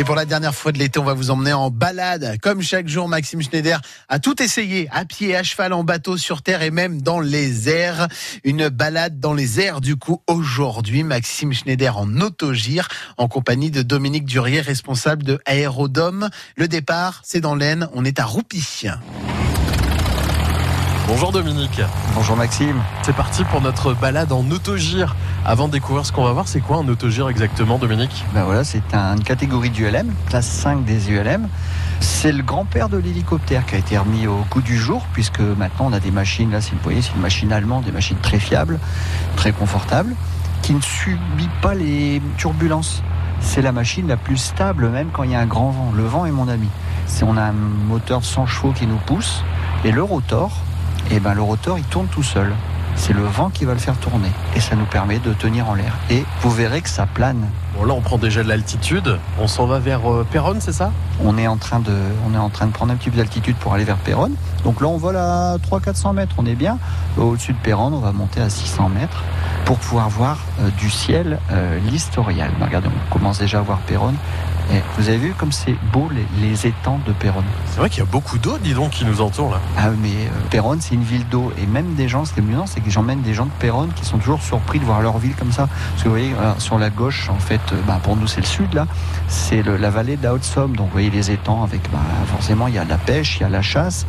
Et pour la dernière fois de l'été, on va vous emmener en balade. Comme chaque jour, Maxime Schneider a tout essayé, à pied, à cheval, en bateau, sur terre et même dans les airs. Une balade dans les airs, du coup, aujourd'hui, Maxime Schneider en autogire, en compagnie de Dominique Durier, responsable de Aérodome. Le départ, c'est dans l'Aisne, on est à Roupy. Bonjour Dominique. Bonjour Maxime. C'est parti pour notre balade en autogire. Avant de découvrir ce qu'on va voir, c'est quoi un autogire exactement Dominique? Ben voilà, c'est une catégorie d'ULM, classe 5 des ULM. C'est le grand-père de l'hélicoptère qui a été remis au coup du jour, puisque maintenant on a des machines, là, vous voyez, c'est une machine allemande, des machines très fiables, très confortables, qui ne subit pas les turbulences. C'est la machine la plus stable même quand il y a un grand vent. Le vent est mon ami. C'est on a un moteur de 100 chevaux qui nous pousse, et le rotor, et ben le rotor il tourne tout seul. C'est le vent qui va le faire tourner et ça nous permet de tenir en l'air. Et vous verrez que ça plane. Bon là on prend déjà de l'altitude, on s'en va vers euh, Péronne, c'est ça? On est en train de, on est en train de prendre un petit peu d'altitude pour aller vers Péronne. Donc là on vole à 300-400 mètres, on est bien. Au-dessus de Péronne, on va monter à 600 mètres pour pouvoir voir euh, du ciel euh, l'historial. Regardez, on commence déjà à voir Péronne. Et vous avez vu comme c'est beau les, les étangs de Péronne? C'est vrai qu'il y a beaucoup d'eau, dis donc, qui nous entoure là. Ah mais euh, Péronne c'est une ville d'eau et même des gens, ce qui est amusant c'est que j'emmène des gens de Péronne qui sont toujours surpris de voir leur ville comme ça. Parce que vous voyez sur la gauche en fait, bah, pour nous c'est le sud là, c'est la vallée de la Haute-Somme. Donc vous voyez les étangs avec bah, forcément il y a la pêche, il y a la chasse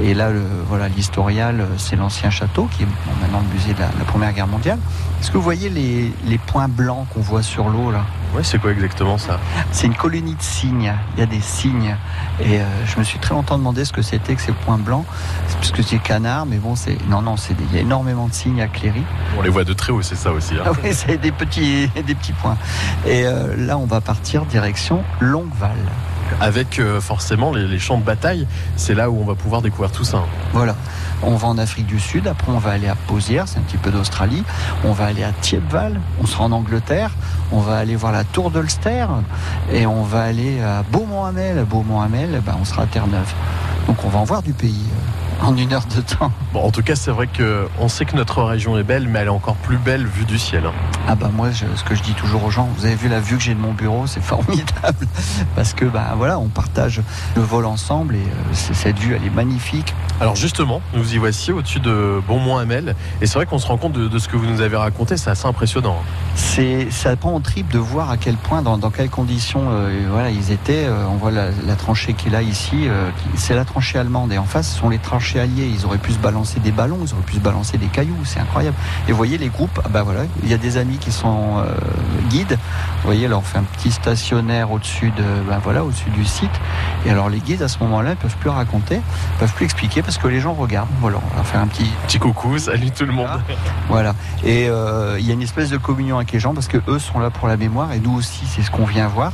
et là voilà l'historial euh, c'est l'ancien château qui est maintenant le musée de la, la Première Guerre mondiale. Est-ce que vous voyez les, les points blancs qu'on voit sur l'eau là? Ouais, c'est quoi exactement ça c'est une colonie de cygnes. Il y a des cygnes. Et euh, je me suis très longtemps demandé ce que c'était que ces points blancs. C'est parce que c'est canard, mais bon, c'est. Non, non, c'est des- il y a énormément de cygnes à Cléry. On les voit de très haut, c'est ça aussi. hein. Ah oui, c'est des petits, des petits points. Et euh, là, on va partir direction Longueval. Avec euh, forcément les, champs de bataille, c'est là où on va pouvoir découvrir tout ça. Voilà. On va en Afrique du Sud, après on va aller à Posière, c'est un petit peu d'Australie. On va aller à Thiepval, on sera en Angleterre. On va aller voir la tour d'Ulster et on va aller à Beaumont-Hamel. Beaumont-Hamel, ben, on sera à Terre-Neuve. Donc on va en voir du pays euh, en une heure de temps. Bon, en tout cas, c'est vrai que on sait que notre région est belle, mais elle est encore plus belle vue du ciel. hein. Ah bah moi, je- ce que je dis toujours aux gens, vous avez vu la vue que j'ai de mon bureau, c'est formidable parce que bah voilà, on partage le vol ensemble et euh, cette vue, elle est magnifique. Alors justement, nous y voici au-dessus de Beaumont-Hamel, et c'est vrai qu'on se rend compte de, de ce que vous nous avez raconté, c'est assez impressionnant. hein. C'est ça prend au trip de voir à quel point, dans, dans quelles conditions, euh, voilà, ils étaient. Euh, on voit la, la tranchée qu'il a ici, euh, qui- c'est la tranchée allemande et en face ce sont les tranchées alliées. Ils auraient pu se balancer des ballons, ils auraient pu se balancer des cailloux, c'est incroyable. Et vous voyez les groupes, ah bah voilà, il y a des amis qui sont euh, guides. Vous voyez, là on fait un petit stationnaire au-dessus de, ben voilà, au-dessus du site. Et alors les guides à ce moment-là, ils peuvent plus raconter, ils peuvent plus expliquer parce que les gens regardent. Voilà, on va faire un petit Petit coucou, salut tout le monde. voilà. Et euh, il y a une espèce de communion avec les gens parce que eux sont là pour la mémoire et nous aussi, c'est ce qu'on vient voir.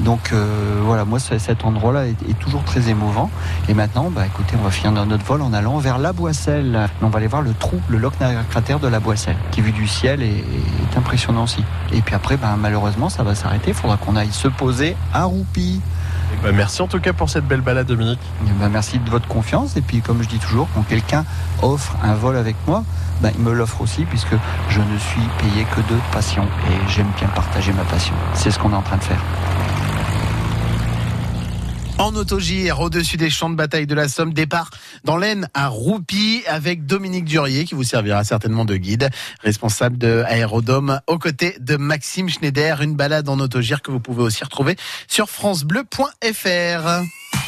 Donc euh, voilà, moi ce- cet endroit-là est, est toujours très émouvant. Et maintenant, bah écoutez, on va finir notre en allant vers la Boisselle. On va aller voir le trou, le loch cratère de la Boisselle, qui vu du ciel est, est impressionnant aussi. Et puis après, bah, malheureusement, ça va s'arrêter. Il faudra qu'on aille se poser à Roupy. Eh ben, merci en tout cas pour cette belle balade, Dominique. Eh ben, merci de votre confiance. Et puis, comme je dis toujours, quand quelqu'un offre un vol avec moi, ben, il me l'offre aussi, puisque je ne suis payé que de passion. Et j'aime bien partager ma passion. C'est ce qu'on est en train de faire. En autogire, au-dessus des champs de bataille de la Somme, départ dans l'Aisne à Roupy avec Dominique Durier qui vous servira certainement de guide, responsable de Aérodome aux côtés de Maxime Schneider. Une balade en autogire que vous pouvez aussi retrouver sur francebleu.fr.